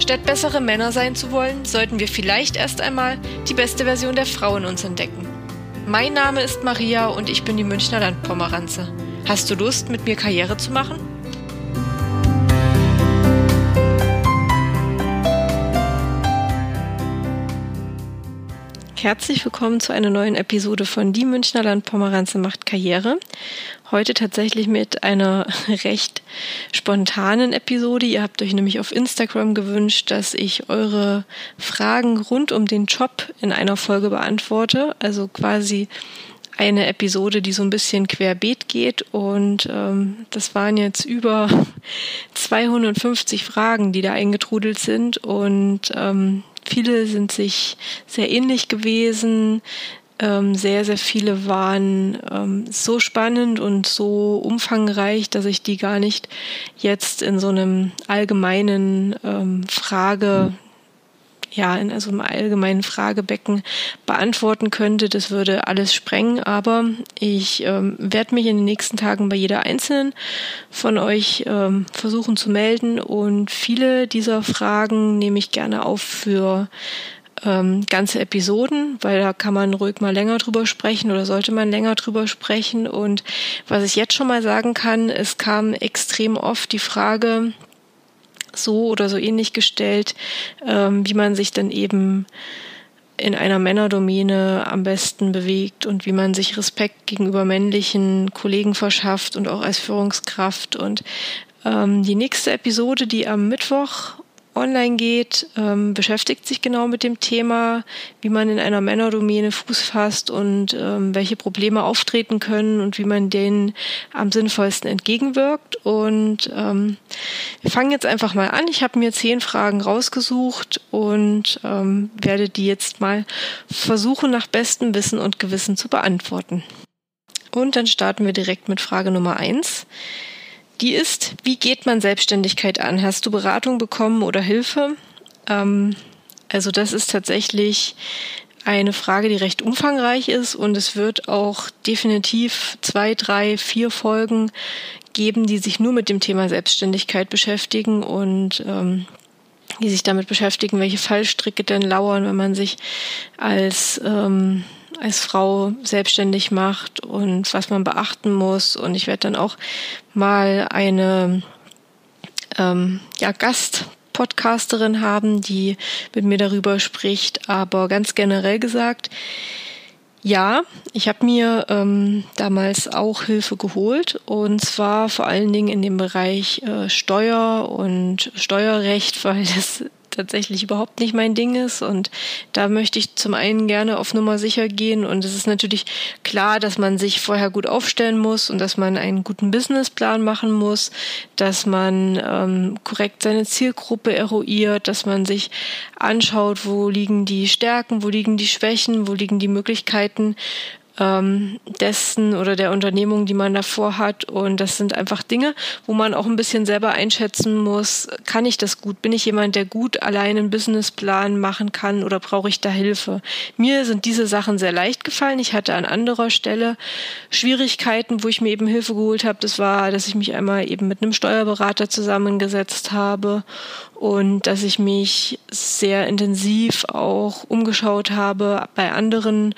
Statt bessere Männer sein zu wollen, sollten wir vielleicht erst einmal die beste Version der Frau in uns entdecken. Mein Name ist Maria und ich bin die Münchner Landpomeranze. Hast du Lust, mit mir Karriere zu machen? Herzlich willkommen zu einer neuen Episode von Die Münchner Landpomeranze macht Karriere. Heute tatsächlich mit einer recht spontanen Episode. Ihr habt euch nämlich auf Instagram gewünscht, dass ich eure Fragen rund um den Job in einer Folge beantworte. Also quasi eine Episode, die so ein bisschen querbeet geht. Und ähm, das waren jetzt über 250 Fragen, die da eingetrudelt sind. Und ähm, Viele sind sich sehr ähnlich gewesen. Ähm, sehr, sehr viele waren ähm, so spannend und so umfangreich, dass ich die gar nicht jetzt in so einem allgemeinen ähm, Frage ja, in also einem allgemeinen Fragebecken beantworten könnte. Das würde alles sprengen, aber ich ähm, werde mich in den nächsten Tagen bei jeder einzelnen von euch ähm, versuchen zu melden und viele dieser Fragen nehme ich gerne auf für ähm, ganze Episoden, weil da kann man ruhig mal länger drüber sprechen oder sollte man länger drüber sprechen. Und was ich jetzt schon mal sagen kann, es kam extrem oft die Frage, so oder so ähnlich gestellt, ähm, wie man sich dann eben in einer Männerdomäne am besten bewegt und wie man sich Respekt gegenüber männlichen Kollegen verschafft und auch als Führungskraft. Und ähm, die nächste Episode, die am Mittwoch online geht, ähm, beschäftigt sich genau mit dem Thema, wie man in einer Männerdomäne Fuß fasst und ähm, welche Probleme auftreten können und wie man denen am sinnvollsten entgegenwirkt. Und ähm, wir fangen jetzt einfach mal an. Ich habe mir zehn Fragen rausgesucht und ähm, werde die jetzt mal versuchen, nach bestem Wissen und Gewissen zu beantworten. Und dann starten wir direkt mit Frage Nummer eins. Die ist, wie geht man Selbstständigkeit an? Hast du Beratung bekommen oder Hilfe? Ähm, also das ist tatsächlich eine Frage, die recht umfangreich ist und es wird auch definitiv zwei, drei, vier Folgen geben, die sich nur mit dem Thema Selbstständigkeit beschäftigen und ähm, die sich damit beschäftigen, welche Fallstricke denn lauern, wenn man sich als ähm, als Frau selbstständig macht und was man beachten muss. Und ich werde dann auch mal eine ähm, ja, Gastpodcasterin haben, die mit mir darüber spricht. Aber ganz generell gesagt, ja, ich habe mir ähm, damals auch Hilfe geholt und zwar vor allen Dingen in dem Bereich äh, Steuer und Steuerrecht, weil das tatsächlich überhaupt nicht mein Ding ist. Und da möchte ich zum einen gerne auf Nummer sicher gehen. Und es ist natürlich klar, dass man sich vorher gut aufstellen muss und dass man einen guten Businessplan machen muss, dass man ähm, korrekt seine Zielgruppe eruiert, dass man sich anschaut, wo liegen die Stärken, wo liegen die Schwächen, wo liegen die Möglichkeiten ähm, dessen oder der Unternehmung, die man davor hat. Und das sind einfach Dinge, wo man auch ein bisschen selber einschätzen muss, kann ich das gut? Bin ich jemand, der gut allein einen Businessplan machen kann oder brauche ich da Hilfe? Mir sind diese Sachen sehr leicht gefallen. Ich hatte an anderer Stelle Schwierigkeiten, wo ich mir eben Hilfe geholt habe. Das war, dass ich mich einmal eben mit einem Steuerberater zusammengesetzt habe und dass ich mich sehr intensiv auch umgeschaut habe bei anderen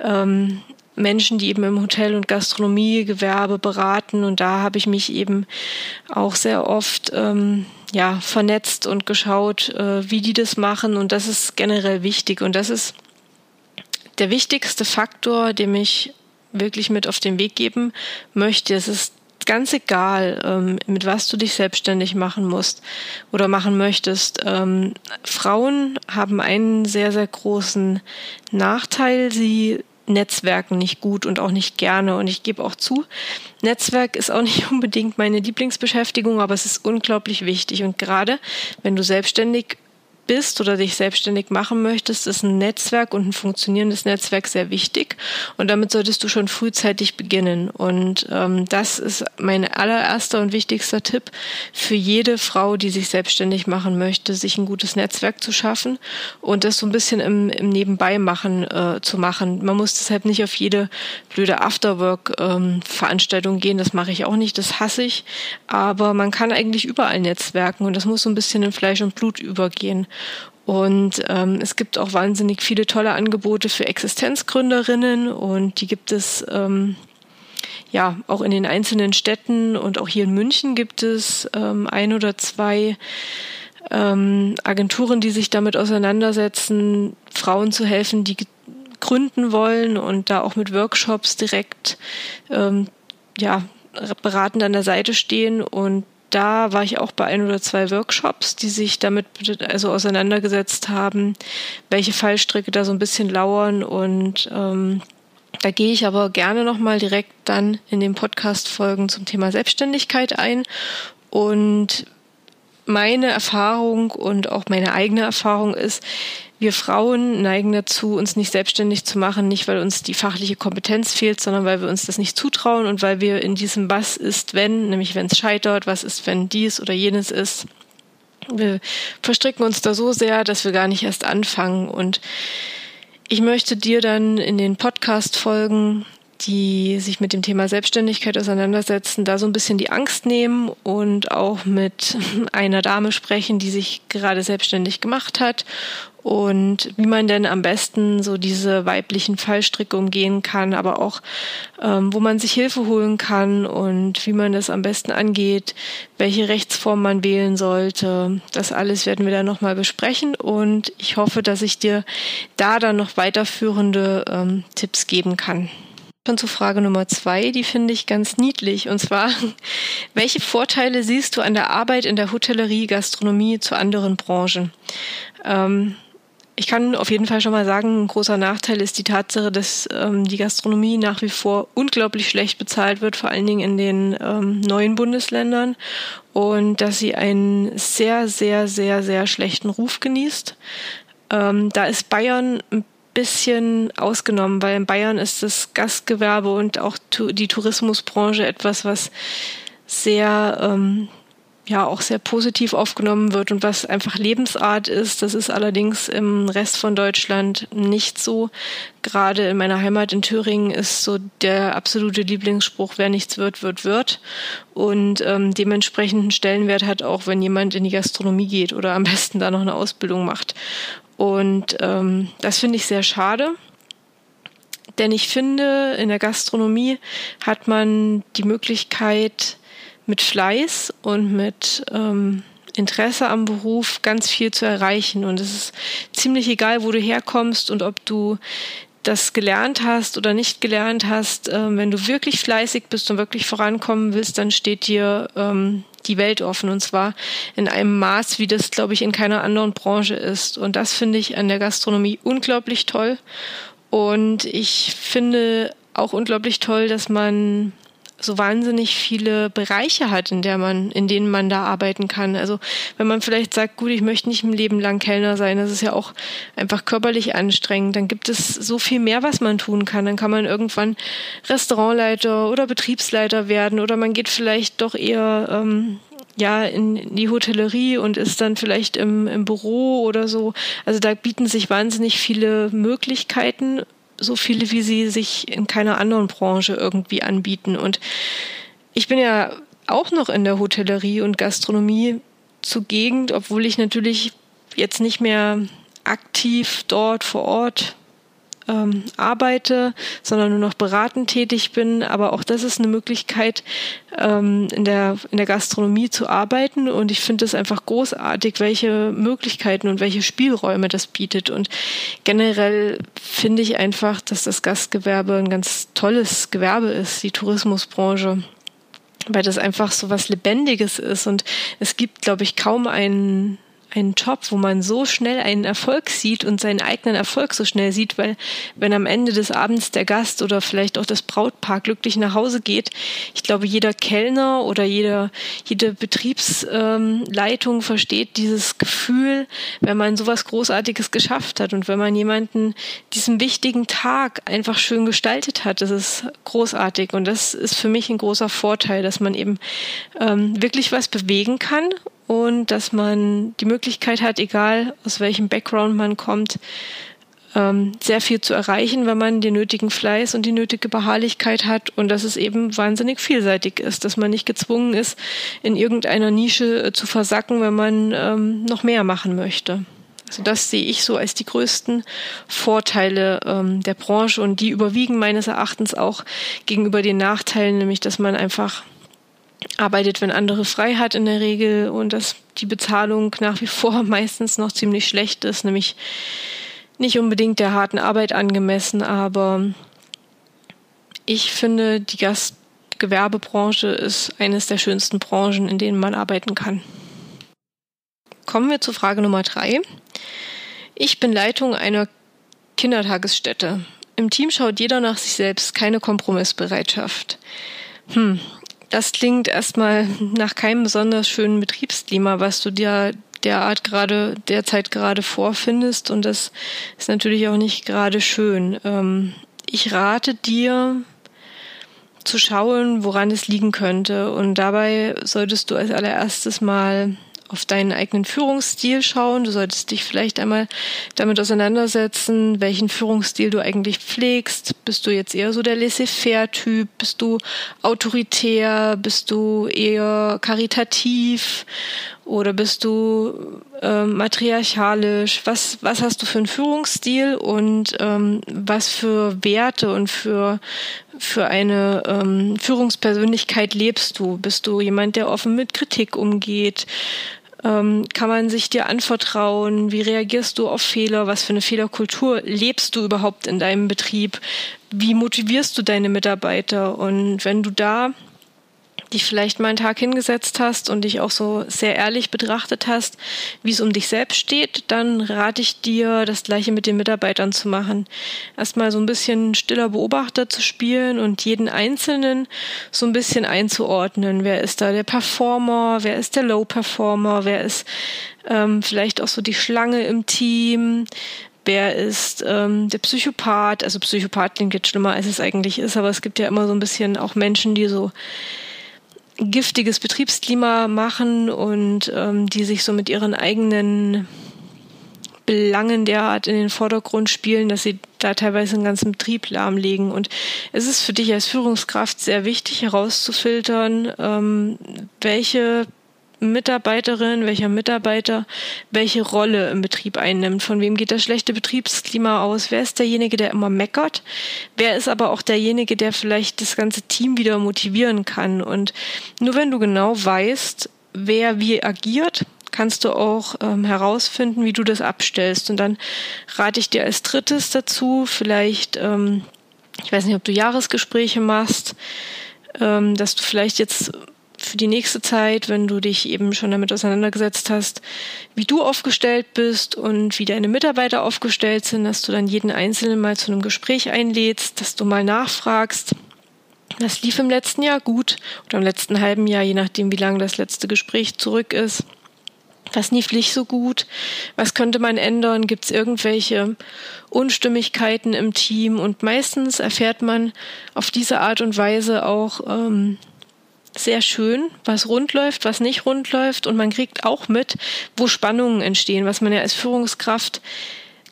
ähm, Menschen, die eben im Hotel- und Gastronomiegewerbe beraten. Und da habe ich mich eben auch sehr oft ähm, ja, vernetzt und geschaut, äh, wie die das machen. Und das ist generell wichtig. Und das ist der wichtigste Faktor, den ich wirklich mit auf den Weg geben möchte. Es ist ganz egal, ähm, mit was du dich selbstständig machen musst oder machen möchtest. Ähm, Frauen haben einen sehr, sehr großen Nachteil. Sie Netzwerken nicht gut und auch nicht gerne. Und ich gebe auch zu, Netzwerk ist auch nicht unbedingt meine Lieblingsbeschäftigung, aber es ist unglaublich wichtig. Und gerade wenn du selbstständig bist oder dich selbstständig machen möchtest, ist ein Netzwerk und ein funktionierendes Netzwerk sehr wichtig. Und damit solltest du schon frühzeitig beginnen. Und ähm, das ist mein allererster und wichtigster Tipp für jede Frau, die sich selbstständig machen möchte, sich ein gutes Netzwerk zu schaffen und das so ein bisschen im, im Nebenbei machen äh, zu machen. Man muss deshalb nicht auf jede blöde Afterwork-Veranstaltung ähm, gehen. Das mache ich auch nicht, das hasse ich. Aber man kann eigentlich überall netzwerken und das muss so ein bisschen in Fleisch und Blut übergehen. Und ähm, es gibt auch wahnsinnig viele tolle Angebote für Existenzgründerinnen und die gibt es ähm, ja auch in den einzelnen Städten und auch hier in München gibt es ähm, ein oder zwei ähm, Agenturen, die sich damit auseinandersetzen, Frauen zu helfen, die gründen wollen und da auch mit Workshops direkt ähm, ja beratend an der Seite stehen und da war ich auch bei ein oder zwei Workshops, die sich damit also auseinandergesetzt haben, welche Fallstricke da so ein bisschen lauern und ähm, da gehe ich aber gerne nochmal direkt dann in den Podcast-Folgen zum Thema Selbstständigkeit ein. Und meine Erfahrung und auch meine eigene Erfahrung ist, wir Frauen neigen dazu, uns nicht selbstständig zu machen, nicht weil uns die fachliche Kompetenz fehlt, sondern weil wir uns das nicht zutrauen und weil wir in diesem Was ist, wenn, nämlich wenn es scheitert, was ist, wenn dies oder jenes ist. Wir verstricken uns da so sehr, dass wir gar nicht erst anfangen. Und ich möchte dir dann in den Podcast-Folgen die sich mit dem Thema Selbstständigkeit auseinandersetzen, da so ein bisschen die Angst nehmen und auch mit einer Dame sprechen, die sich gerade selbstständig gemacht hat und wie man denn am besten so diese weiblichen Fallstricke umgehen kann, aber auch ähm, wo man sich Hilfe holen kann und wie man das am besten angeht, welche Rechtsform man wählen sollte. Das alles werden wir dann nochmal besprechen und ich hoffe, dass ich dir da dann noch weiterführende ähm, Tipps geben kann schon zu Frage Nummer zwei, die finde ich ganz niedlich. Und zwar, welche Vorteile siehst du an der Arbeit in der Hotellerie, Gastronomie zu anderen Branchen? Ähm, ich kann auf jeden Fall schon mal sagen, ein großer Nachteil ist die Tatsache, dass ähm, die Gastronomie nach wie vor unglaublich schlecht bezahlt wird, vor allen Dingen in den ähm, neuen Bundesländern und dass sie einen sehr, sehr, sehr, sehr schlechten Ruf genießt. Ähm, da ist Bayern ein bisschen ausgenommen, weil in Bayern ist das Gastgewerbe und auch die Tourismusbranche etwas, was sehr ähm, ja auch sehr positiv aufgenommen wird und was einfach Lebensart ist. Das ist allerdings im Rest von Deutschland nicht so. Gerade in meiner Heimat in Thüringen ist so der absolute Lieblingsspruch, wer nichts wird, wird, wird. Und ähm, dementsprechenden Stellenwert hat auch, wenn jemand in die Gastronomie geht oder am besten da noch eine Ausbildung macht. Und ähm, das finde ich sehr schade. Denn ich finde, in der Gastronomie hat man die Möglichkeit, mit Fleiß und mit ähm, Interesse am Beruf ganz viel zu erreichen. Und es ist ziemlich egal, wo du herkommst und ob du das gelernt hast oder nicht gelernt hast. Ähm, wenn du wirklich fleißig bist und wirklich vorankommen willst, dann steht dir ähm, die Welt offen und zwar in einem Maß, wie das, glaube ich, in keiner anderen Branche ist. Und das finde ich an der Gastronomie unglaublich toll. Und ich finde auch unglaublich toll, dass man so wahnsinnig viele Bereiche hat, in der man, in denen man da arbeiten kann. Also wenn man vielleicht sagt, gut, ich möchte nicht ein Leben lang Kellner sein, das ist ja auch einfach körperlich anstrengend, dann gibt es so viel mehr, was man tun kann. Dann kann man irgendwann Restaurantleiter oder Betriebsleiter werden oder man geht vielleicht doch eher ähm, ja in die Hotellerie und ist dann vielleicht im, im Büro oder so. Also da bieten sich wahnsinnig viele Möglichkeiten so viele, wie sie sich in keiner anderen Branche irgendwie anbieten. Und ich bin ja auch noch in der Hotellerie und Gastronomie zugegen, obwohl ich natürlich jetzt nicht mehr aktiv dort vor Ort ähm, arbeite, sondern nur noch beratend tätig bin. Aber auch das ist eine Möglichkeit, ähm, in, der, in der Gastronomie zu arbeiten. Und ich finde es einfach großartig, welche Möglichkeiten und welche Spielräume das bietet. Und generell finde ich einfach, dass das Gastgewerbe ein ganz tolles Gewerbe ist, die Tourismusbranche. Weil das einfach so was Lebendiges ist. Und es gibt, glaube ich, kaum einen einen Job, wo man so schnell einen Erfolg sieht und seinen eigenen Erfolg so schnell sieht, weil wenn am Ende des Abends der Gast oder vielleicht auch das Brautpaar glücklich nach Hause geht, ich glaube, jeder Kellner oder jeder, jede Betriebsleitung ähm, versteht dieses Gefühl, wenn man sowas Großartiges geschafft hat und wenn man jemanden diesen wichtigen Tag einfach schön gestaltet hat, das ist großartig. Und das ist für mich ein großer Vorteil, dass man eben ähm, wirklich was bewegen kann und dass man die Möglichkeit hat, egal aus welchem Background man kommt, ähm, sehr viel zu erreichen, wenn man den nötigen Fleiß und die nötige Beharrlichkeit hat und dass es eben wahnsinnig vielseitig ist, dass man nicht gezwungen ist, in irgendeiner Nische äh, zu versacken, wenn man ähm, noch mehr machen möchte. Also das sehe ich so als die größten Vorteile ähm, der Branche und die überwiegen meines Erachtens auch gegenüber den Nachteilen, nämlich dass man einfach arbeitet, wenn andere frei hat in der Regel und dass die Bezahlung nach wie vor meistens noch ziemlich schlecht ist, nämlich nicht unbedingt der harten Arbeit angemessen, aber ich finde, die Gastgewerbebranche ist eines der schönsten Branchen, in denen man arbeiten kann. Kommen wir zu Frage Nummer drei. Ich bin Leitung einer Kindertagesstätte. Im Team schaut jeder nach sich selbst, keine Kompromissbereitschaft. Hm, das klingt erstmal nach keinem besonders schönen Betriebsklima, was du dir derart gerade derzeit gerade vorfindest. Und das ist natürlich auch nicht gerade schön. Ähm, ich rate dir, zu schauen, woran es liegen könnte. Und dabei solltest du als allererstes mal auf deinen eigenen Führungsstil schauen. Du solltest dich vielleicht einmal damit auseinandersetzen, welchen Führungsstil du eigentlich pflegst. Bist du jetzt eher so der Laissez-faire-Typ? Bist du autoritär? Bist du eher karitativ? Oder bist du äh, matriarchalisch? Was, was hast du für einen Führungsstil und ähm, was für Werte und für, für eine ähm, Führungspersönlichkeit lebst du? Bist du jemand, der offen mit Kritik umgeht? Ähm, kann man sich dir anvertrauen? Wie reagierst du auf Fehler? Was für eine Fehlerkultur lebst du überhaupt in deinem Betrieb? Wie motivierst du deine Mitarbeiter? Und wenn du da dich vielleicht mal einen Tag hingesetzt hast und dich auch so sehr ehrlich betrachtet hast, wie es um dich selbst steht, dann rate ich dir, das gleiche mit den Mitarbeitern zu machen. Erstmal so ein bisschen stiller Beobachter zu spielen und jeden Einzelnen so ein bisschen einzuordnen. Wer ist da der Performer? Wer ist der Low Performer? Wer ist ähm, vielleicht auch so die Schlange im Team? wer ist ähm, der Psychopath. Also Psychopath klingt jetzt schlimmer, als es eigentlich ist, aber es gibt ja immer so ein bisschen auch Menschen, die so giftiges Betriebsklima machen und ähm, die sich so mit ihren eigenen Belangen derart in den Vordergrund spielen, dass sie da teilweise einen ganzen Betrieb lahmlegen. Und es ist für dich als Führungskraft sehr wichtig herauszufiltern, ähm, welche Mitarbeiterin, welcher Mitarbeiter welche Rolle im Betrieb einnimmt. Von wem geht das schlechte Betriebsklima aus? Wer ist derjenige, der immer meckert? Wer ist aber auch derjenige, der vielleicht das ganze Team wieder motivieren kann? Und nur wenn du genau weißt, wer wie agiert, kannst du auch ähm, herausfinden, wie du das abstellst. Und dann rate ich dir als drittes dazu, vielleicht, ähm, ich weiß nicht, ob du Jahresgespräche machst, ähm, dass du vielleicht jetzt für die nächste Zeit, wenn du dich eben schon damit auseinandergesetzt hast, wie du aufgestellt bist und wie deine Mitarbeiter aufgestellt sind, dass du dann jeden Einzelnen mal zu einem Gespräch einlädst, dass du mal nachfragst, das lief im letzten Jahr gut oder im letzten halben Jahr, je nachdem, wie lange das letzte Gespräch zurück ist. Was lief nicht so gut? Was könnte man ändern? Gibt es irgendwelche Unstimmigkeiten im Team? Und meistens erfährt man auf diese Art und Weise auch, ähm, sehr schön, was rund läuft, was nicht rund läuft. Und man kriegt auch mit, wo Spannungen entstehen, was man ja als Führungskraft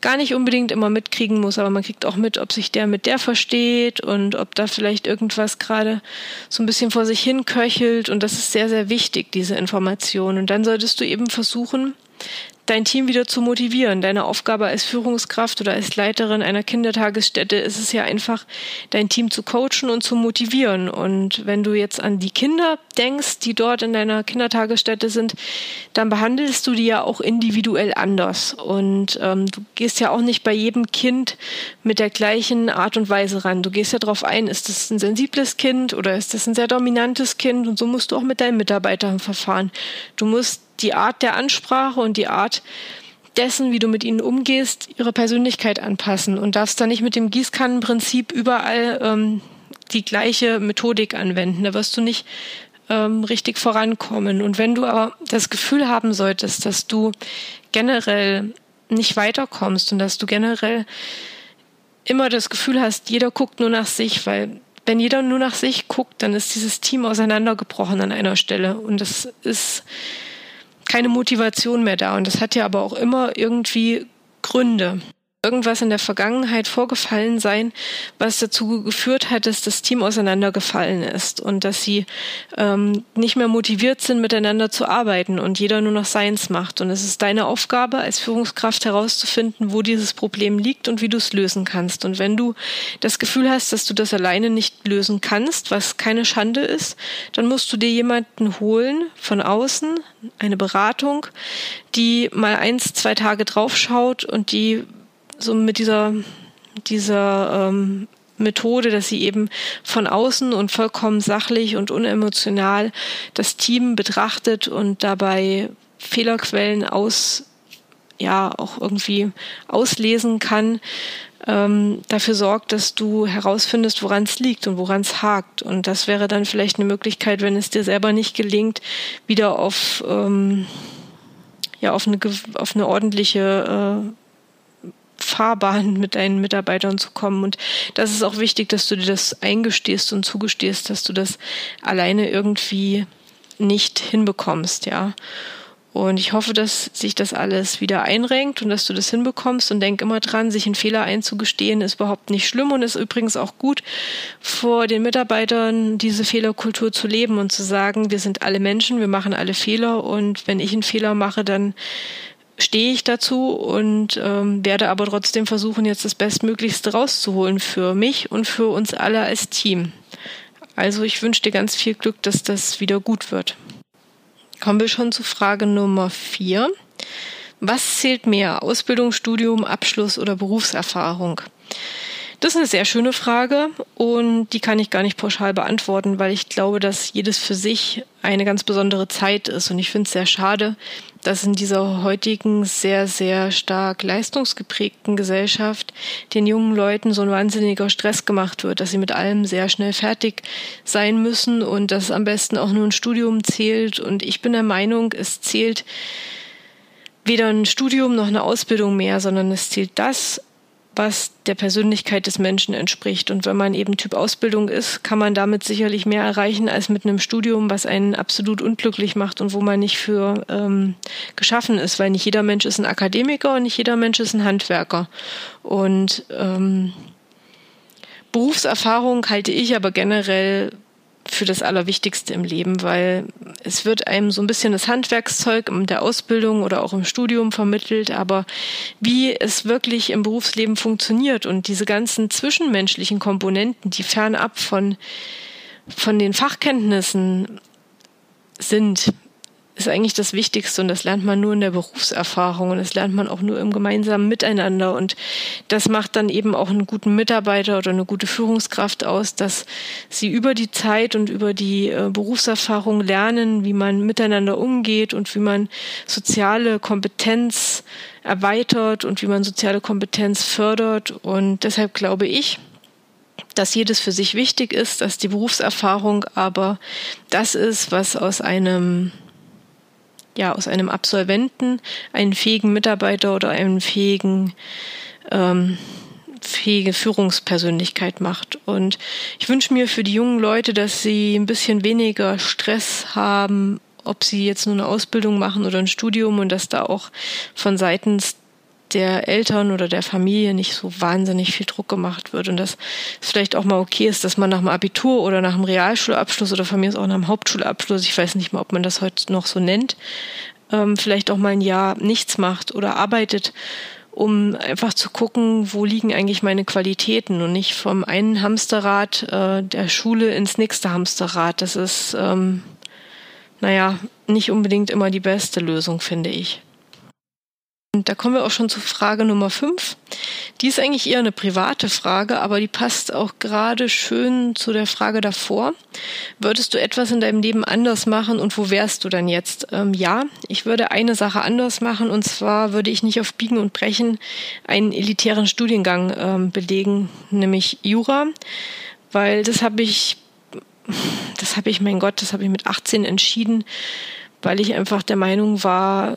gar nicht unbedingt immer mitkriegen muss, aber man kriegt auch mit, ob sich der mit der versteht und ob da vielleicht irgendwas gerade so ein bisschen vor sich hin köchelt. Und das ist sehr, sehr wichtig, diese Information. Und dann solltest du eben versuchen, dein Team wieder zu motivieren. Deine Aufgabe als Führungskraft oder als Leiterin einer Kindertagesstätte ist es ja einfach, dein Team zu coachen und zu motivieren. Und wenn du jetzt an die Kinder denkst, die dort in deiner Kindertagesstätte sind, dann behandelst du die ja auch individuell anders. Und ähm, du gehst ja auch nicht bei jedem Kind mit der gleichen Art und Weise ran. Du gehst ja darauf ein, ist das ein sensibles Kind oder ist das ein sehr dominantes Kind? Und so musst du auch mit deinen Mitarbeitern verfahren. Du musst die Art der Ansprache und die Art dessen, wie du mit ihnen umgehst, ihre Persönlichkeit anpassen und darfst dann nicht mit dem Gießkannenprinzip überall ähm, die gleiche Methodik anwenden. Da wirst du nicht ähm, richtig vorankommen. Und wenn du aber das Gefühl haben solltest, dass du generell nicht weiterkommst und dass du generell immer das Gefühl hast, jeder guckt nur nach sich, weil wenn jeder nur nach sich guckt, dann ist dieses Team auseinandergebrochen an einer Stelle und das ist keine Motivation mehr da. Und das hat ja aber auch immer irgendwie Gründe irgendwas in der Vergangenheit vorgefallen sein, was dazu geführt hat, dass das Team auseinandergefallen ist und dass sie ähm, nicht mehr motiviert sind, miteinander zu arbeiten und jeder nur noch seins macht. Und es ist deine Aufgabe als Führungskraft herauszufinden, wo dieses Problem liegt und wie du es lösen kannst. Und wenn du das Gefühl hast, dass du das alleine nicht lösen kannst, was keine Schande ist, dann musst du dir jemanden holen von außen, eine Beratung, die mal eins, zwei Tage draufschaut und die so mit dieser, dieser ähm, Methode, dass sie eben von außen und vollkommen sachlich und unemotional das Team betrachtet und dabei Fehlerquellen aus, ja, auch irgendwie auslesen kann, ähm, dafür sorgt, dass du herausfindest, woran es liegt und woran es hakt. Und das wäre dann vielleicht eine Möglichkeit, wenn es dir selber nicht gelingt, wieder auf, ähm, ja, auf eine, auf eine ordentliche äh, Fahrbahn mit deinen Mitarbeitern zu kommen. Und das ist auch wichtig, dass du dir das eingestehst und zugestehst, dass du das alleine irgendwie nicht hinbekommst, ja. Und ich hoffe, dass sich das alles wieder einrenkt und dass du das hinbekommst. Und denk immer dran, sich einen Fehler einzugestehen ist überhaupt nicht schlimm und ist übrigens auch gut, vor den Mitarbeitern diese Fehlerkultur zu leben und zu sagen, wir sind alle Menschen, wir machen alle Fehler und wenn ich einen Fehler mache, dann stehe ich dazu und ähm, werde aber trotzdem versuchen, jetzt das Bestmöglichste rauszuholen für mich und für uns alle als Team. Also ich wünsche dir ganz viel Glück, dass das wieder gut wird. Kommen wir schon zu Frage Nummer vier. Was zählt mehr? Ausbildung, Studium, Abschluss oder Berufserfahrung? Das ist eine sehr schöne Frage und die kann ich gar nicht pauschal beantworten, weil ich glaube, dass jedes für sich eine ganz besondere Zeit ist. Und ich finde es sehr schade, dass in dieser heutigen sehr, sehr stark leistungsgeprägten Gesellschaft den jungen Leuten so ein wahnsinniger Stress gemacht wird, dass sie mit allem sehr schnell fertig sein müssen und dass am besten auch nur ein Studium zählt. Und ich bin der Meinung, es zählt weder ein Studium noch eine Ausbildung mehr, sondern es zählt das, was der Persönlichkeit des Menschen entspricht. Und wenn man eben Typ Ausbildung ist, kann man damit sicherlich mehr erreichen als mit einem Studium, was einen absolut unglücklich macht und wo man nicht für ähm, geschaffen ist, weil nicht jeder Mensch ist ein Akademiker und nicht jeder Mensch ist ein Handwerker. Und ähm, Berufserfahrung halte ich aber generell für das Allerwichtigste im Leben, weil es wird einem so ein bisschen das Handwerkszeug in der Ausbildung oder auch im Studium vermittelt, aber wie es wirklich im Berufsleben funktioniert und diese ganzen zwischenmenschlichen Komponenten, die fernab von, von den Fachkenntnissen sind, ist eigentlich das Wichtigste und das lernt man nur in der Berufserfahrung und das lernt man auch nur im gemeinsamen Miteinander. Und das macht dann eben auch einen guten Mitarbeiter oder eine gute Führungskraft aus, dass sie über die Zeit und über die äh, Berufserfahrung lernen, wie man miteinander umgeht und wie man soziale Kompetenz erweitert und wie man soziale Kompetenz fördert. Und deshalb glaube ich, dass jedes für sich wichtig ist, dass die Berufserfahrung aber das ist, was aus einem ja aus einem Absolventen einen fähigen Mitarbeiter oder einen fähigen ähm, fähige Führungspersönlichkeit macht. Und ich wünsche mir für die jungen Leute, dass sie ein bisschen weniger Stress haben, ob sie jetzt nur eine Ausbildung machen oder ein Studium und dass da auch von seitens der Eltern oder der Familie nicht so wahnsinnig viel Druck gemacht wird und dass es vielleicht auch mal okay ist, dass man nach dem Abitur oder nach dem Realschulabschluss oder von mir ist auch nach dem Hauptschulabschluss, ich weiß nicht mal, ob man das heute noch so nennt, ähm, vielleicht auch mal ein Jahr nichts macht oder arbeitet, um einfach zu gucken, wo liegen eigentlich meine Qualitäten und nicht vom einen Hamsterrad äh, der Schule ins nächste Hamsterrad. Das ist, ähm, naja, nicht unbedingt immer die beste Lösung, finde ich. Und da kommen wir auch schon zu Frage Nummer 5. Die ist eigentlich eher eine private Frage, aber die passt auch gerade schön zu der Frage davor. Würdest du etwas in deinem Leben anders machen und wo wärst du dann jetzt? Ähm, ja, ich würde eine Sache anders machen und zwar würde ich nicht auf Biegen und Brechen einen elitären Studiengang ähm, belegen, nämlich Jura, weil das habe ich, das habe ich, mein Gott, das habe ich mit 18 entschieden, weil ich einfach der Meinung war,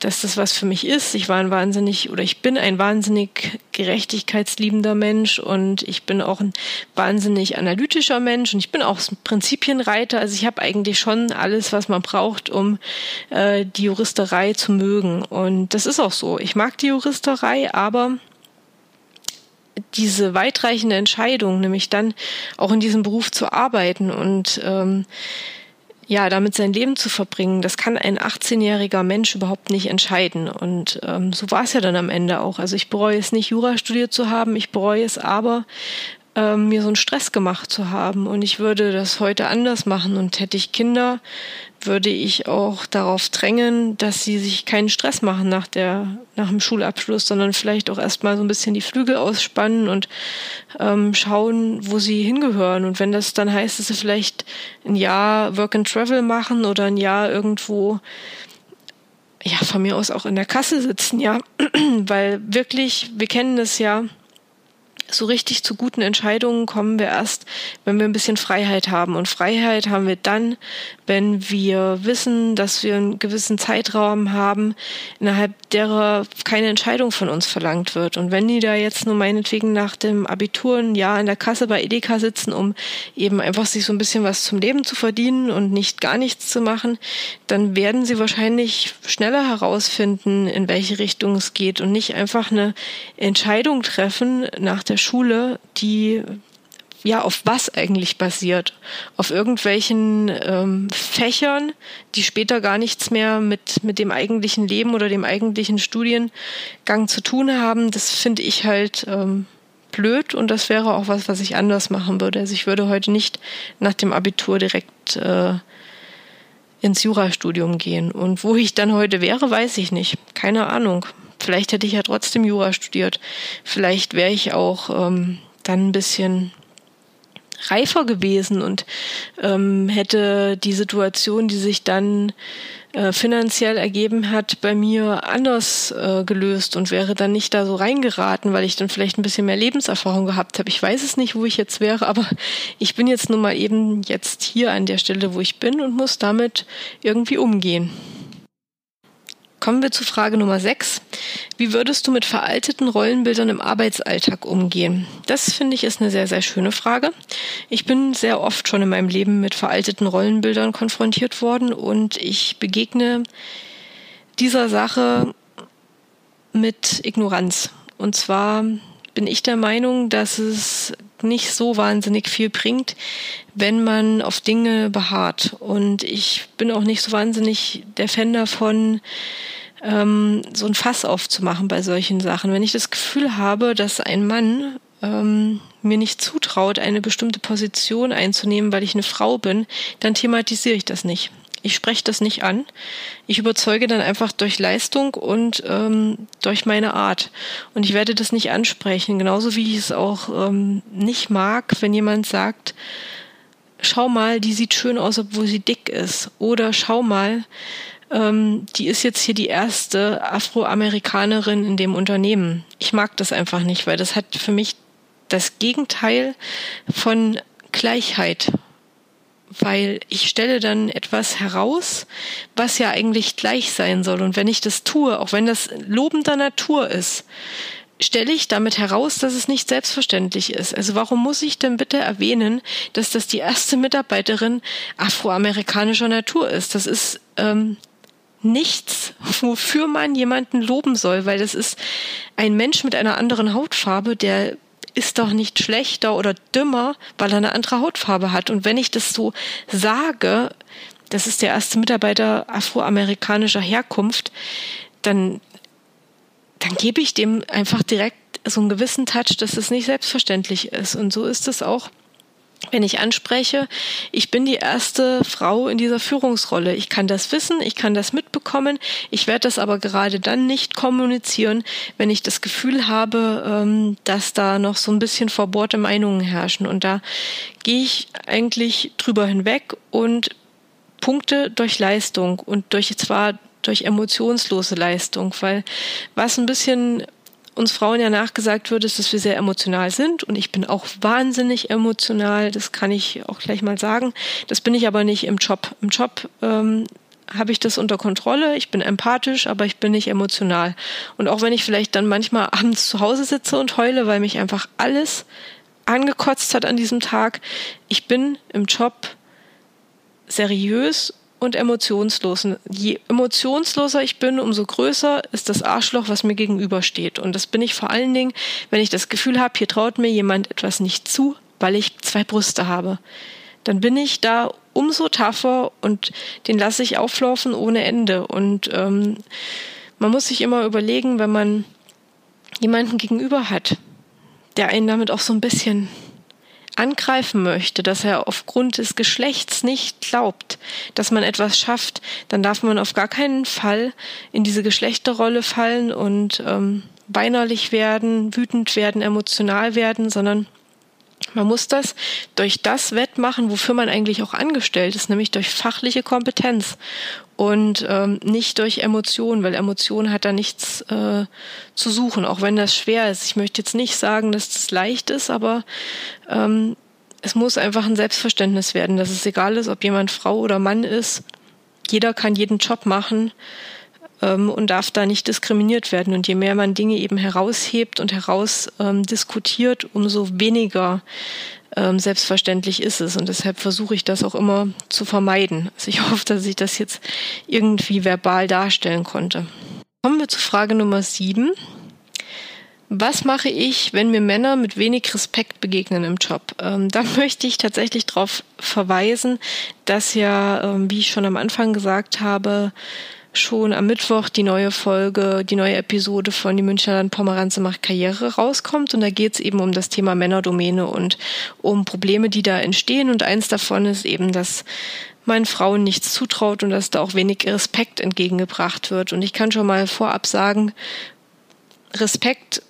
dass das was für mich ist. Ich war ein wahnsinnig oder ich bin ein wahnsinnig gerechtigkeitsliebender Mensch und ich bin auch ein wahnsinnig analytischer Mensch und ich bin auch Prinzipienreiter. Also ich habe eigentlich schon alles, was man braucht, um äh, die Juristerei zu mögen. Und das ist auch so. Ich mag die Juristerei, aber diese weitreichende Entscheidung, nämlich dann auch in diesem Beruf zu arbeiten und ähm, ja, damit sein Leben zu verbringen, das kann ein 18-jähriger Mensch überhaupt nicht entscheiden. Und ähm, so war es ja dann am Ende auch. Also ich bereue es nicht, Jura studiert zu haben, ich bereue es aber, ähm, mir so einen Stress gemacht zu haben. Und ich würde das heute anders machen. Und hätte ich Kinder, würde ich auch darauf drängen, dass sie sich keinen Stress machen nach der, nach dem Schulabschluss, sondern vielleicht auch erstmal so ein bisschen die Flügel ausspannen und ähm, schauen, wo sie hingehören. Und wenn das dann heißt, dass sie vielleicht ein Jahr Work and Travel machen oder ein Jahr irgendwo ja, von mir aus auch in der Kasse sitzen, ja, weil wirklich, wir kennen das ja, so richtig zu guten Entscheidungen kommen wir erst, wenn wir ein bisschen Freiheit haben. Und Freiheit haben wir dann, wenn wir wissen, dass wir einen gewissen Zeitraum haben, innerhalb derer keine Entscheidung von uns verlangt wird. Und wenn die da jetzt nur meinetwegen nach dem Abitur ein Jahr in der Kasse bei Edeka sitzen, um eben einfach sich so ein bisschen was zum Leben zu verdienen und nicht gar nichts zu machen, dann werden sie wahrscheinlich schneller herausfinden, in welche Richtung es geht und nicht einfach eine Entscheidung treffen nach der Schule, die ja, auf was eigentlich basiert? Auf irgendwelchen ähm, Fächern, die später gar nichts mehr mit, mit dem eigentlichen Leben oder dem eigentlichen Studiengang zu tun haben. Das finde ich halt ähm, blöd und das wäre auch was, was ich anders machen würde. Also ich würde heute nicht nach dem Abitur direkt äh, ins Jurastudium gehen. Und wo ich dann heute wäre, weiß ich nicht. Keine Ahnung. Vielleicht hätte ich ja trotzdem Jura studiert. Vielleicht wäre ich auch ähm, dann ein bisschen reifer gewesen und ähm, hätte die Situation, die sich dann äh, finanziell ergeben hat, bei mir anders äh, gelöst und wäre dann nicht da so reingeraten, weil ich dann vielleicht ein bisschen mehr Lebenserfahrung gehabt habe. Ich weiß es nicht, wo ich jetzt wäre, aber ich bin jetzt nun mal eben jetzt hier an der Stelle, wo ich bin und muss damit irgendwie umgehen. Kommen wir zu Frage Nummer 6. Wie würdest du mit veralteten Rollenbildern im Arbeitsalltag umgehen? Das finde ich ist eine sehr, sehr schöne Frage. Ich bin sehr oft schon in meinem Leben mit veralteten Rollenbildern konfrontiert worden und ich begegne dieser Sache mit Ignoranz. Und zwar bin ich der Meinung, dass es nicht so wahnsinnig viel bringt, wenn man auf Dinge beharrt. Und ich bin auch nicht so wahnsinnig der Fan davon, ähm, so ein Fass aufzumachen bei solchen Sachen. Wenn ich das Gefühl habe, dass ein Mann ähm, mir nicht zutraut, eine bestimmte Position einzunehmen, weil ich eine Frau bin, dann thematisiere ich das nicht. Ich spreche das nicht an. Ich überzeuge dann einfach durch Leistung und ähm, durch meine Art. Und ich werde das nicht ansprechen. Genauso wie ich es auch ähm, nicht mag, wenn jemand sagt, schau mal, die sieht schön aus, obwohl sie dick ist. Oder schau mal, ähm, die ist jetzt hier die erste Afroamerikanerin in dem Unternehmen. Ich mag das einfach nicht, weil das hat für mich das Gegenteil von Gleichheit. Weil ich stelle dann etwas heraus, was ja eigentlich gleich sein soll. Und wenn ich das tue, auch wenn das lobender Natur ist, stelle ich damit heraus, dass es nicht selbstverständlich ist. Also warum muss ich denn bitte erwähnen, dass das die erste Mitarbeiterin afroamerikanischer Natur ist? Das ist ähm, nichts, wofür man jemanden loben soll, weil das ist ein Mensch mit einer anderen Hautfarbe, der ist doch nicht schlechter oder dümmer, weil er eine andere Hautfarbe hat. Und wenn ich das so sage, das ist der erste Mitarbeiter afroamerikanischer Herkunft, dann, dann gebe ich dem einfach direkt so einen gewissen Touch, dass es nicht selbstverständlich ist. Und so ist es auch wenn ich anspreche, ich bin die erste Frau in dieser Führungsrolle. Ich kann das wissen, ich kann das mitbekommen. Ich werde das aber gerade dann nicht kommunizieren, wenn ich das Gefühl habe, ähm, dass da noch so ein bisschen verbohrte Meinungen herrschen. Und da gehe ich eigentlich drüber hinweg und punkte durch Leistung und durch zwar durch emotionslose Leistung, weil was ein bisschen uns Frauen ja nachgesagt wird, ist, dass wir sehr emotional sind und ich bin auch wahnsinnig emotional, das kann ich auch gleich mal sagen. Das bin ich aber nicht im Job. Im Job ähm, habe ich das unter Kontrolle, ich bin empathisch, aber ich bin nicht emotional. Und auch wenn ich vielleicht dann manchmal abends zu Hause sitze und heule, weil mich einfach alles angekotzt hat an diesem Tag, ich bin im Job seriös und emotionslos. Je emotionsloser ich bin, umso größer ist das Arschloch, was mir gegenübersteht. Und das bin ich vor allen Dingen, wenn ich das Gefühl habe, hier traut mir jemand etwas nicht zu, weil ich zwei Brüste habe. Dann bin ich da umso tougher und den lasse ich auflaufen ohne Ende. Und ähm, man muss sich immer überlegen, wenn man jemanden gegenüber hat, der einen damit auch so ein bisschen angreifen möchte, dass er aufgrund des Geschlechts nicht glaubt, dass man etwas schafft, dann darf man auf gar keinen Fall in diese Geschlechterrolle fallen und ähm, weinerlich werden, wütend werden, emotional werden, sondern man muss das durch das wettmachen, wofür man eigentlich auch angestellt ist, nämlich durch fachliche Kompetenz und ähm, nicht durch Emotionen, weil Emotion hat da nichts äh, zu suchen, auch wenn das schwer ist. Ich möchte jetzt nicht sagen, dass das leicht ist, aber ähm, es muss einfach ein Selbstverständnis werden, dass es egal ist, ob jemand Frau oder Mann ist. Jeder kann jeden Job machen ähm, und darf da nicht diskriminiert werden. Und je mehr man Dinge eben heraushebt und heraus ähm, umso weniger ähm, selbstverständlich ist es. Und deshalb versuche ich das auch immer zu vermeiden. Also ich hoffe, dass ich das jetzt irgendwie verbal darstellen konnte. Kommen wir zu Frage Nummer sieben. Was mache ich, wenn mir Männer mit wenig Respekt begegnen im Job? Ähm, da möchte ich tatsächlich darauf verweisen, dass ja, ähm, wie ich schon am Anfang gesagt habe, schon am Mittwoch die neue Folge, die neue Episode von Die Münchner Land macht Karriere rauskommt. Und da geht es eben um das Thema Männerdomäne und um Probleme, die da entstehen. Und eins davon ist eben, dass man Frauen nichts zutraut und dass da auch wenig Respekt entgegengebracht wird. Und ich kann schon mal vorab sagen, Respekt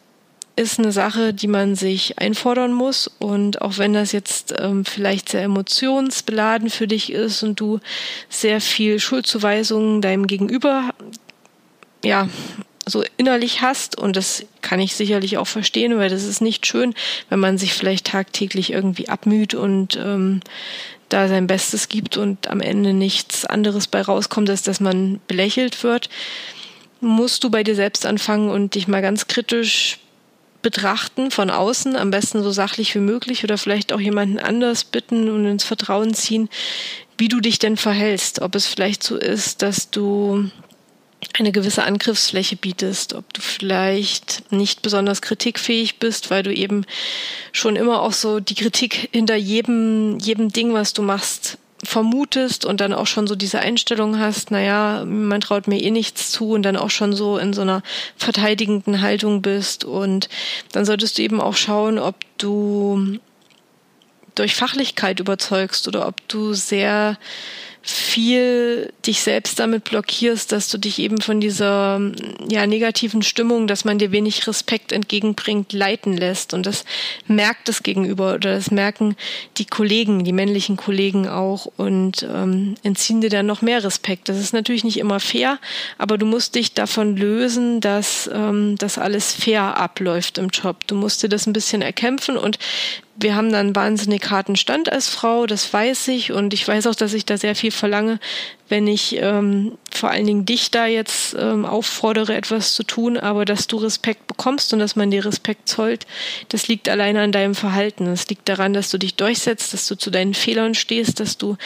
ist eine Sache, die man sich einfordern muss. Und auch wenn das jetzt ähm, vielleicht sehr emotionsbeladen für dich ist und du sehr viel Schuldzuweisungen deinem Gegenüber, ja, so innerlich hast, und das kann ich sicherlich auch verstehen, weil das ist nicht schön, wenn man sich vielleicht tagtäglich irgendwie abmüht und ähm, da sein Bestes gibt und am Ende nichts anderes bei rauskommt, als dass man belächelt wird, musst du bei dir selbst anfangen und dich mal ganz kritisch betrachten von außen, am besten so sachlich wie möglich oder vielleicht auch jemanden anders bitten und ins Vertrauen ziehen, wie du dich denn verhältst. Ob es vielleicht so ist, dass du eine gewisse Angriffsfläche bietest, ob du vielleicht nicht besonders kritikfähig bist, weil du eben schon immer auch so die Kritik hinter jedem, jedem Ding, was du machst, vermutest und dann auch schon so diese Einstellung hast, naja, man traut mir eh nichts zu und dann auch schon so in so einer verteidigenden Haltung bist und dann solltest du eben auch schauen, ob du durch Fachlichkeit überzeugst oder ob du sehr viel dich selbst damit blockierst, dass du dich eben von dieser ja, negativen Stimmung, dass man dir wenig Respekt entgegenbringt, leiten lässt. Und das merkt das Gegenüber oder das merken die Kollegen, die männlichen Kollegen auch und ähm, entziehen dir dann noch mehr Respekt. Das ist natürlich nicht immer fair, aber du musst dich davon lösen, dass ähm, das alles fair abläuft im Job. Du musst dir das ein bisschen erkämpfen und wir haben dann wahnsinnig harten Stand als Frau, das weiß ich. Und ich weiß auch, dass ich da sehr viel verlange, wenn ich ähm, vor allen Dingen dich da jetzt ähm, auffordere, etwas zu tun, aber dass du Respekt bekommst und dass man dir Respekt zollt, das liegt alleine an deinem Verhalten. Es liegt daran, dass du dich durchsetzt, dass du zu deinen Fehlern stehst, dass du,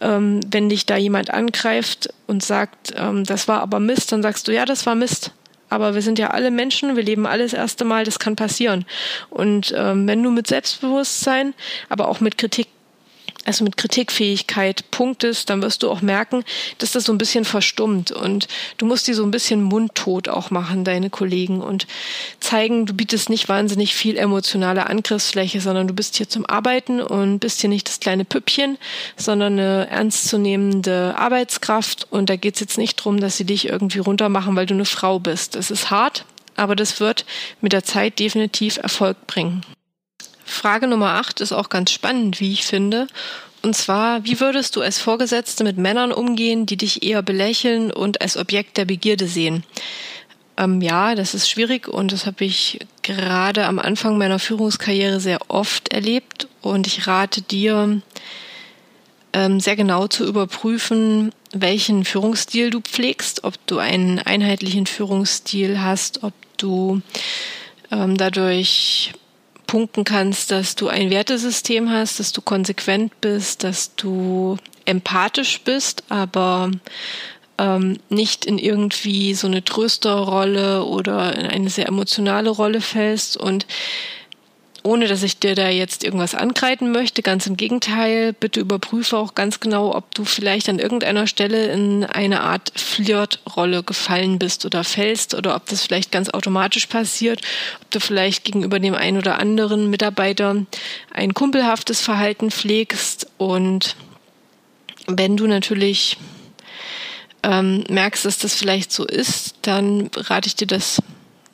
ähm, wenn dich da jemand angreift und sagt, ähm, das war aber Mist, dann sagst du, ja, das war Mist aber wir sind ja alle Menschen, wir leben alles erste Mal, das kann passieren. Und ähm, wenn du mit Selbstbewusstsein, aber auch mit Kritik also mit Kritikfähigkeit punktest, dann wirst du auch merken, dass das so ein bisschen verstummt und du musst die so ein bisschen mundtot auch machen, deine Kollegen und zeigen, du bietest nicht wahnsinnig viel emotionale Angriffsfläche, sondern du bist hier zum Arbeiten und bist hier nicht das kleine Püppchen, sondern eine ernstzunehmende Arbeitskraft und da geht's jetzt nicht drum, dass sie dich irgendwie runtermachen, weil du eine Frau bist. Das ist hart, aber das wird mit der Zeit definitiv Erfolg bringen. Frage Nummer 8 ist auch ganz spannend, wie ich finde. Und zwar, wie würdest du als Vorgesetzte mit Männern umgehen, die dich eher belächeln und als Objekt der Begierde sehen? Ähm, ja, das ist schwierig und das habe ich gerade am Anfang meiner Führungskarriere sehr oft erlebt. Und ich rate dir, ähm, sehr genau zu überprüfen, welchen Führungsstil du pflegst, ob du einen einheitlichen Führungsstil hast, ob du ähm, dadurch punkten kannst, dass du ein Wertesystem hast, dass du konsequent bist, dass du empathisch bist, aber ähm, nicht in irgendwie so eine Trösterrolle oder in eine sehr emotionale Rolle fällst. Und ohne dass ich dir da jetzt irgendwas ankreiden möchte, ganz im Gegenteil, bitte überprüfe auch ganz genau, ob du vielleicht an irgendeiner Stelle in eine Art Flirtrolle gefallen bist oder fällst oder ob das vielleicht ganz automatisch passiert, ob du vielleicht gegenüber dem einen oder anderen Mitarbeiter ein kumpelhaftes Verhalten pflegst. Und wenn du natürlich ähm, merkst, dass das vielleicht so ist, dann rate ich dir das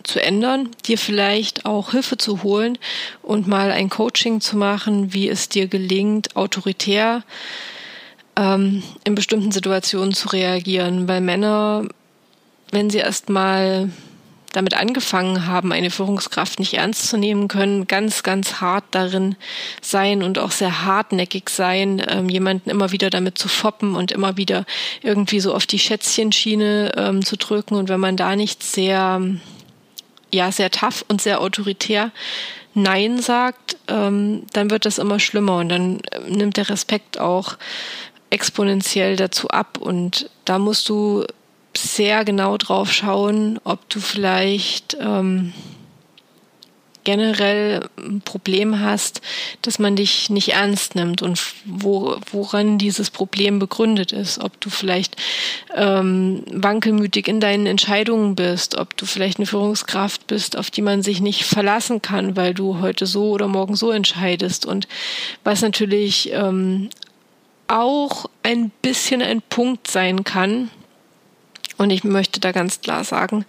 zu ändern, dir vielleicht auch Hilfe zu holen und mal ein Coaching zu machen, wie es dir gelingt, autoritär ähm, in bestimmten Situationen zu reagieren. Weil Männer, wenn sie erst mal damit angefangen haben, eine Führungskraft nicht ernst zu nehmen, können ganz, ganz hart darin sein und auch sehr hartnäckig sein, ähm, jemanden immer wieder damit zu foppen und immer wieder irgendwie so auf die Schätzchenschiene ähm, zu drücken. Und wenn man da nicht sehr ja sehr tough und sehr autoritär Nein sagt, ähm, dann wird das immer schlimmer und dann äh, nimmt der Respekt auch exponentiell dazu ab. Und da musst du sehr genau drauf schauen, ob du vielleicht ähm, generell ein Problem hast, dass man dich nicht ernst nimmt und wo, woran dieses Problem begründet ist. Ob du vielleicht ähm, wankelmütig in deinen Entscheidungen bist, ob du vielleicht eine Führungskraft bist, auf die man sich nicht verlassen kann, weil du heute so oder morgen so entscheidest. Und was natürlich ähm, auch ein bisschen ein Punkt sein kann, und ich möchte da ganz klar sagen,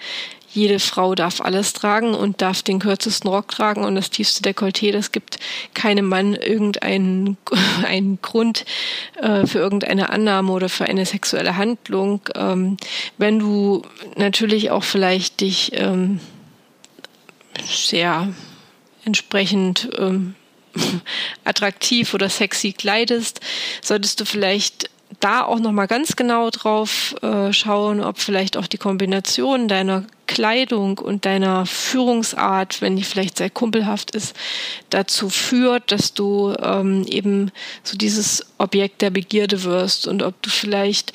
jede Frau darf alles tragen und darf den kürzesten Rock tragen und das tiefste Dekolleté. Das gibt keinem Mann irgendeinen einen Grund äh, für irgendeine Annahme oder für eine sexuelle Handlung. Ähm, wenn du natürlich auch vielleicht dich ähm, sehr entsprechend ähm, attraktiv oder sexy kleidest, solltest du vielleicht da auch noch mal ganz genau drauf äh, schauen, ob vielleicht auch die Kombination deiner Kleidung und deiner Führungsart, wenn die vielleicht sehr kumpelhaft ist, dazu führt, dass du ähm, eben so dieses Objekt der Begierde wirst und ob du vielleicht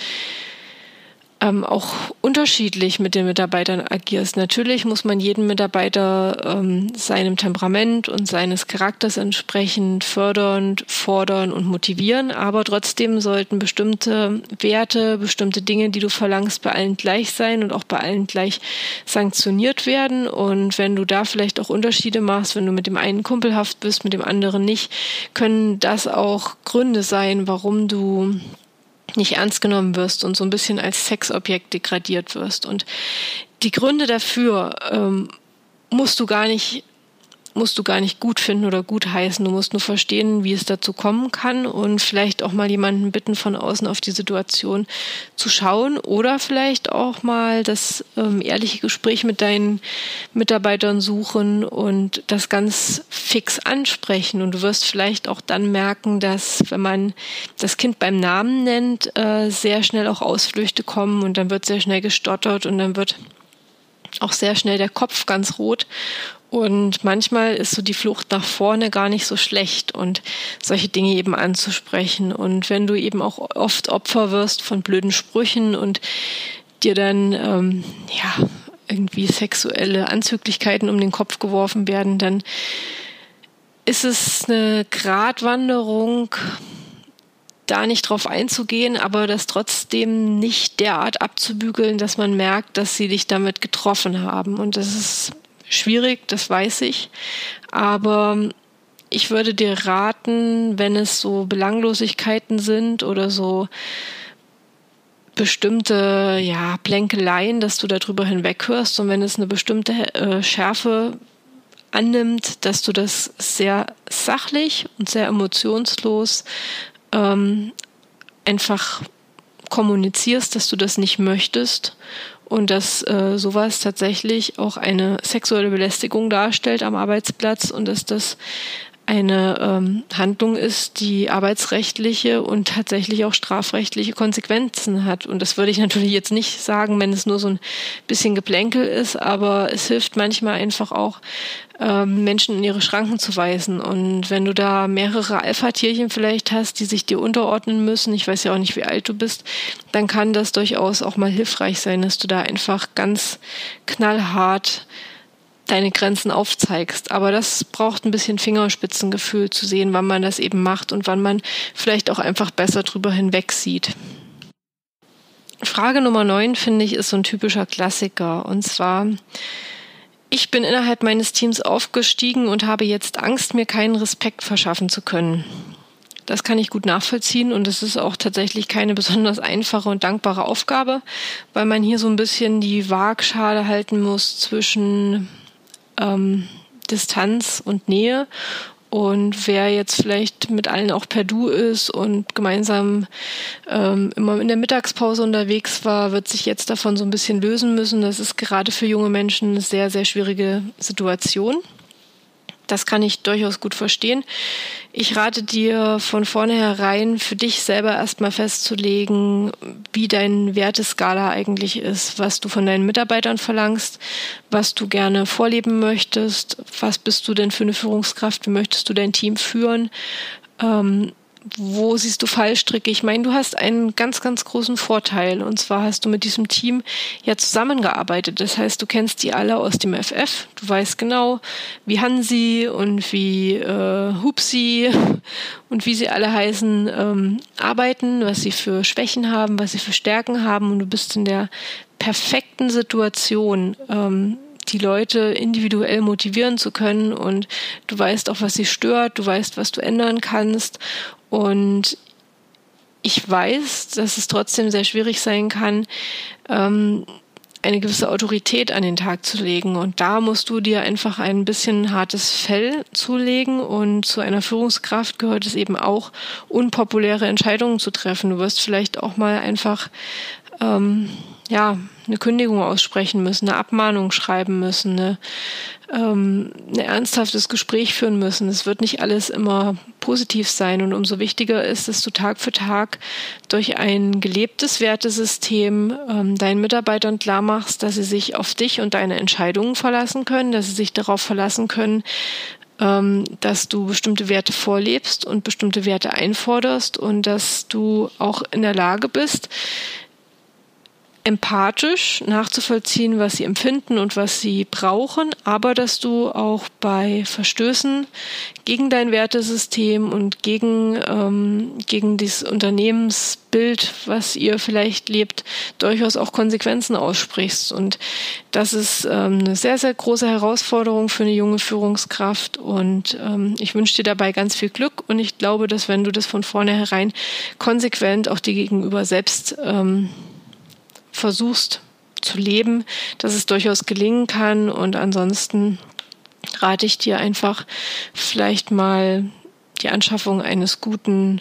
ähm, auch unterschiedlich mit den Mitarbeitern agierst. Natürlich muss man jeden Mitarbeiter ähm, seinem Temperament und seines Charakters entsprechend fördern, fordern und motivieren, aber trotzdem sollten bestimmte Werte, bestimmte Dinge, die du verlangst, bei allen gleich sein und auch bei allen gleich sanktioniert werden. Und wenn du da vielleicht auch Unterschiede machst, wenn du mit dem einen kumpelhaft bist, mit dem anderen nicht, können das auch Gründe sein, warum du nicht ernst genommen wirst und so ein bisschen als Sexobjekt degradiert wirst. Und die Gründe dafür ähm, musst du gar nicht musst du gar nicht gut finden oder gut heißen. Du musst nur verstehen, wie es dazu kommen kann und vielleicht auch mal jemanden bitten, von außen auf die Situation zu schauen oder vielleicht auch mal das ähm, ehrliche Gespräch mit deinen Mitarbeitern suchen und das ganz fix ansprechen. Und du wirst vielleicht auch dann merken, dass wenn man das Kind beim Namen nennt, äh, sehr schnell auch Ausflüchte kommen und dann wird sehr schnell gestottert und dann wird auch sehr schnell der Kopf ganz rot und manchmal ist so die Flucht nach vorne gar nicht so schlecht und solche Dinge eben anzusprechen. Und wenn du eben auch oft Opfer wirst von blöden Sprüchen und dir dann, ähm, ja, irgendwie sexuelle Anzüglichkeiten um den Kopf geworfen werden, dann ist es eine Gratwanderung da nicht drauf einzugehen, aber das trotzdem nicht derart abzubügeln, dass man merkt, dass sie dich damit getroffen haben. Und das ist schwierig, das weiß ich. Aber ich würde dir raten, wenn es so Belanglosigkeiten sind oder so bestimmte ja, Plänkeleien, dass du darüber hinweghörst und wenn es eine bestimmte äh, Schärfe annimmt, dass du das sehr sachlich und sehr emotionslos ähm, einfach kommunizierst, dass du das nicht möchtest und dass äh, sowas tatsächlich auch eine sexuelle Belästigung darstellt am Arbeitsplatz und dass das eine ähm, Handlung ist, die arbeitsrechtliche und tatsächlich auch strafrechtliche Konsequenzen hat. Und das würde ich natürlich jetzt nicht sagen, wenn es nur so ein bisschen Geplänkel ist, aber es hilft manchmal einfach auch, ähm, Menschen in ihre Schranken zu weisen. Und wenn du da mehrere Alpha-Tierchen vielleicht hast, die sich dir unterordnen müssen, ich weiß ja auch nicht, wie alt du bist, dann kann das durchaus auch mal hilfreich sein, dass du da einfach ganz knallhart deine Grenzen aufzeigst. Aber das braucht ein bisschen Fingerspitzengefühl zu sehen, wann man das eben macht und wann man vielleicht auch einfach besser drüber hinweg sieht. Frage Nummer 9 finde ich ist so ein typischer Klassiker. Und zwar, ich bin innerhalb meines Teams aufgestiegen und habe jetzt Angst, mir keinen Respekt verschaffen zu können. Das kann ich gut nachvollziehen und es ist auch tatsächlich keine besonders einfache und dankbare Aufgabe, weil man hier so ein bisschen die Waagschale halten muss zwischen ähm, Distanz und Nähe. Und wer jetzt vielleicht mit allen auch per Du ist und gemeinsam ähm, immer in der Mittagspause unterwegs war, wird sich jetzt davon so ein bisschen lösen müssen. Das ist gerade für junge Menschen eine sehr, sehr schwierige Situation. Das kann ich durchaus gut verstehen. Ich rate dir von vornherein für dich selber erstmal festzulegen, wie dein Werteskala eigentlich ist, was du von deinen Mitarbeitern verlangst, was du gerne vorleben möchtest, was bist du denn für eine Führungskraft, wie möchtest du dein Team führen, ähm, wo siehst du Fallstricke? Ich meine, du hast einen ganz, ganz großen Vorteil. Und zwar hast du mit diesem Team ja zusammengearbeitet. Das heißt, du kennst die alle aus dem FF. Du weißt genau, wie Hansi und wie äh, Hupsi und wie sie alle heißen, ähm, arbeiten, was sie für Schwächen haben, was sie für Stärken haben. Und du bist in der perfekten Situation, ähm, die Leute individuell motivieren zu können und du weißt auch, was sie stört, du weißt, was du ändern kannst und ich weiß, dass es trotzdem sehr schwierig sein kann, ähm, eine gewisse Autorität an den Tag zu legen. Und da musst du dir einfach ein bisschen hartes Fell zulegen. Und zu einer Führungskraft gehört es eben auch, unpopuläre Entscheidungen zu treffen. Du wirst vielleicht auch mal einfach ähm, ja, eine Kündigung aussprechen müssen, eine Abmahnung schreiben müssen, eine, ähm, ein ernsthaftes Gespräch führen müssen. Es wird nicht alles immer positiv sein und umso wichtiger ist, dass du Tag für Tag durch ein gelebtes Wertesystem ähm, deinen Mitarbeitern klar machst, dass sie sich auf dich und deine Entscheidungen verlassen können, dass sie sich darauf verlassen können, ähm, dass du bestimmte Werte vorlebst und bestimmte Werte einforderst und dass du auch in der Lage bist, empathisch nachzuvollziehen, was sie empfinden und was sie brauchen, aber dass du auch bei Verstößen gegen dein Wertesystem und gegen, ähm, gegen dieses Unternehmensbild, was ihr vielleicht lebt, durchaus auch Konsequenzen aussprichst. Und das ist ähm, eine sehr, sehr große Herausforderung für eine junge Führungskraft. Und ähm, ich wünsche dir dabei ganz viel Glück. Und ich glaube, dass wenn du das von vornherein konsequent auch dir gegenüber selbst ähm, versuchst zu leben, dass es durchaus gelingen kann. Und ansonsten rate ich dir einfach vielleicht mal die Anschaffung eines guten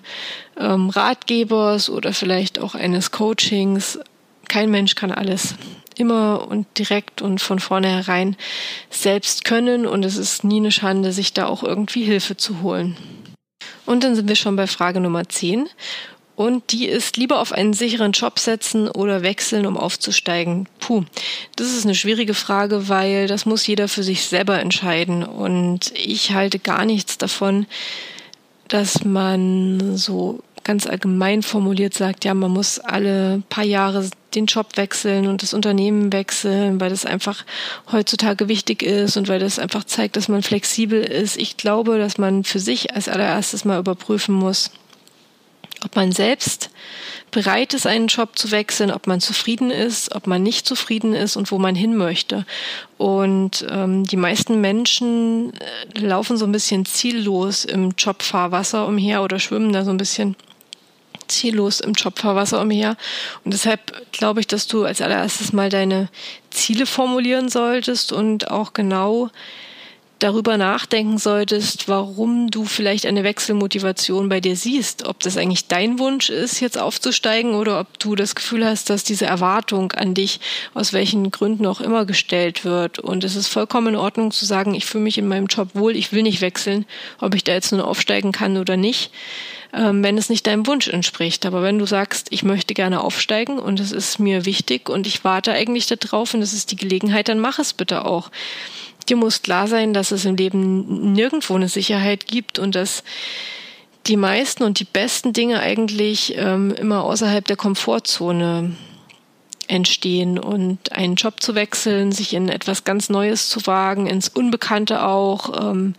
ähm, Ratgebers oder vielleicht auch eines Coachings. Kein Mensch kann alles immer und direkt und von vornherein selbst können und es ist nie eine Schande, sich da auch irgendwie Hilfe zu holen. Und dann sind wir schon bei Frage Nummer 10 und die ist lieber auf einen sicheren Job setzen oder wechseln, um aufzusteigen. Puh, das ist eine schwierige Frage, weil das muss jeder für sich selber entscheiden. Und ich halte gar nichts davon, dass man so ganz allgemein formuliert sagt, ja, man muss alle paar Jahre den Job wechseln und das Unternehmen wechseln, weil das einfach heutzutage wichtig ist und weil das einfach zeigt, dass man flexibel ist. Ich glaube, dass man für sich als allererstes mal überprüfen muss, ob man selbst bereit ist, einen Job zu wechseln, ob man zufrieden ist, ob man nicht zufrieden ist und wo man hin möchte. Und ähm, die meisten Menschen äh, laufen so ein bisschen ziellos im Jobfahrwasser umher oder schwimmen da so ein bisschen ziellos im Jobfahrwasser umher. Und deshalb glaube ich, dass du als allererstes mal deine Ziele formulieren solltest und auch genau darüber nachdenken solltest, warum du vielleicht eine Wechselmotivation bei dir siehst. Ob das eigentlich dein Wunsch ist, jetzt aufzusteigen oder ob du das Gefühl hast, dass diese Erwartung an dich aus welchen Gründen auch immer gestellt wird. Und es ist vollkommen in Ordnung zu sagen, ich fühle mich in meinem Job wohl, ich will nicht wechseln, ob ich da jetzt nur aufsteigen kann oder nicht ähm, wenn es nicht deinem Wunsch entspricht. Aber wenn du sagst, ich möchte gerne aufsteigen und es ist mir wichtig und ich warte eigentlich darauf und es ist die Gelegenheit, dann mach es bitte auch dir muss klar sein, dass es im Leben nirgendwo eine Sicherheit gibt und dass die meisten und die besten Dinge eigentlich ähm, immer außerhalb der Komfortzone entstehen und einen Job zu wechseln, sich in etwas ganz Neues zu wagen, ins Unbekannte auch. Ähm,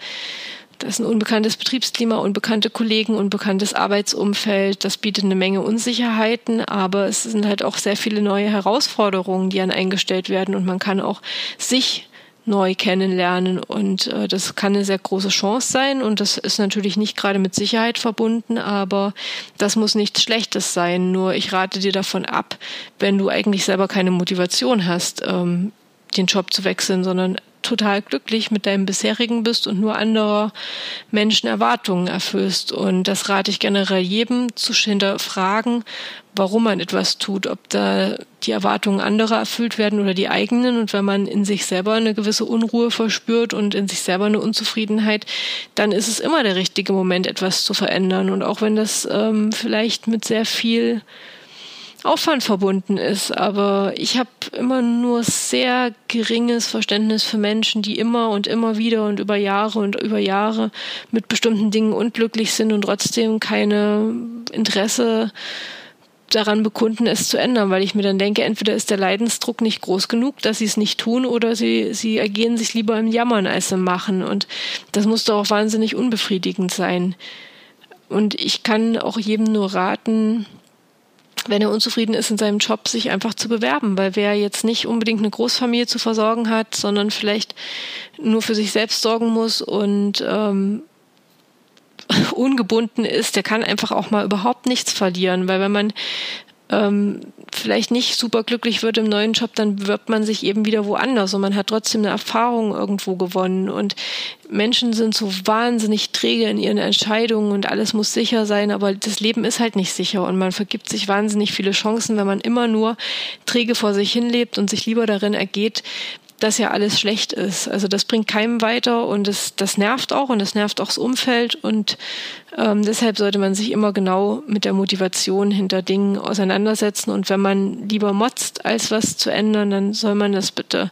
das ist ein unbekanntes Betriebsklima, unbekannte Kollegen, unbekanntes Arbeitsumfeld. Das bietet eine Menge Unsicherheiten, aber es sind halt auch sehr viele neue Herausforderungen, die an eingestellt werden und man kann auch sich neu kennenlernen. Und äh, das kann eine sehr große Chance sein. Und das ist natürlich nicht gerade mit Sicherheit verbunden, aber das muss nichts Schlechtes sein. Nur ich rate dir davon ab, wenn du eigentlich selber keine Motivation hast, ähm, den Job zu wechseln, sondern total glücklich mit deinem bisherigen bist und nur anderer Menschen Erwartungen erfüllst. Und das rate ich generell jedem zu hinterfragen, warum man etwas tut, ob da die Erwartungen anderer erfüllt werden oder die eigenen. Und wenn man in sich selber eine gewisse Unruhe verspürt und in sich selber eine Unzufriedenheit, dann ist es immer der richtige Moment, etwas zu verändern. Und auch wenn das ähm, vielleicht mit sehr viel Aufwand verbunden ist. Aber ich habe immer nur sehr geringes Verständnis für Menschen, die immer und immer wieder und über Jahre und über Jahre mit bestimmten Dingen unglücklich sind und trotzdem keine Interesse daran bekunden, es zu ändern, weil ich mir dann denke, entweder ist der Leidensdruck nicht groß genug, dass sie es nicht tun, oder sie, sie ergehen sich lieber im Jammern als im Machen. Und das muss doch auch wahnsinnig unbefriedigend sein. Und ich kann auch jedem nur raten, wenn er unzufrieden ist in seinem Job, sich einfach zu bewerben, weil wer jetzt nicht unbedingt eine Großfamilie zu versorgen hat, sondern vielleicht nur für sich selbst sorgen muss und ähm, ungebunden ist, der kann einfach auch mal überhaupt nichts verlieren, weil wenn man ähm, vielleicht nicht super glücklich wird im neuen Job, dann bewirbt man sich eben wieder woanders und man hat trotzdem eine Erfahrung irgendwo gewonnen. Und Menschen sind so wahnsinnig träge in ihren Entscheidungen und alles muss sicher sein, aber das Leben ist halt nicht sicher und man vergibt sich wahnsinnig viele Chancen, wenn man immer nur träge vor sich hinlebt und sich lieber darin ergeht, dass ja alles schlecht ist. Also das bringt keinem weiter und das, das nervt auch und das nervt auch das Umfeld und ähm, deshalb sollte man sich immer genau mit der Motivation hinter Dingen auseinandersetzen und wenn man lieber motzt, als was zu ändern, dann soll man das bitte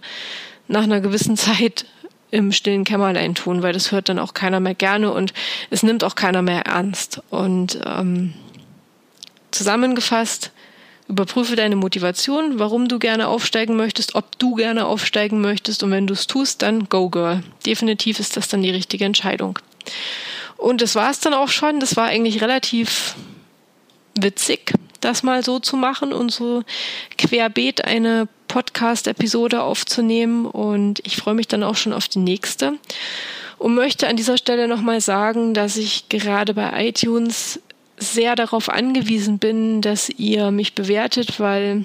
nach einer gewissen Zeit im stillen Kämmerlein tun, weil das hört dann auch keiner mehr gerne und es nimmt auch keiner mehr ernst. Und ähm, zusammengefasst, Überprüfe deine Motivation, warum du gerne aufsteigen möchtest, ob du gerne aufsteigen möchtest und wenn du es tust, dann go girl. Definitiv ist das dann die richtige Entscheidung. Und das war es dann auch schon. Das war eigentlich relativ witzig, das mal so zu machen und so querbeet eine Podcast-Episode aufzunehmen. Und ich freue mich dann auch schon auf die nächste. Und möchte an dieser Stelle nochmal sagen, dass ich gerade bei iTunes sehr darauf angewiesen bin, dass ihr mich bewertet, weil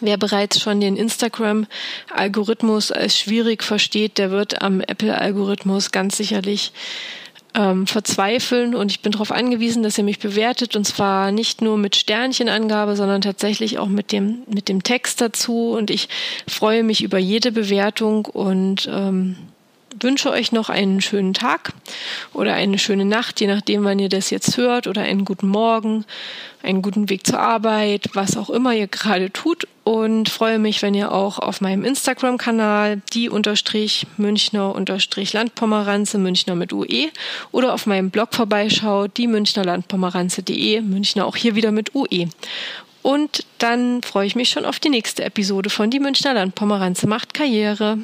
wer bereits schon den Instagram-Algorithmus als schwierig versteht, der wird am Apple-Algorithmus ganz sicherlich ähm, verzweifeln. Und ich bin darauf angewiesen, dass ihr mich bewertet. Und zwar nicht nur mit Sternchenangabe, sondern tatsächlich auch mit dem mit dem Text dazu. Und ich freue mich über jede Bewertung. Und ähm, wünsche euch noch einen schönen Tag oder eine schöne Nacht, je nachdem, wann ihr das jetzt hört, oder einen guten Morgen, einen guten Weg zur Arbeit, was auch immer ihr gerade tut. Und freue mich, wenn ihr auch auf meinem Instagram-Kanal die unterstrich Münchner unterstrich Landpomeranze, Münchner mit UE, oder auf meinem Blog vorbeischaut, die Münchner Landpomeranze.de, Münchner auch hier wieder mit UE. Und dann freue ich mich schon auf die nächste Episode von Die Münchner Landpomeranze macht Karriere.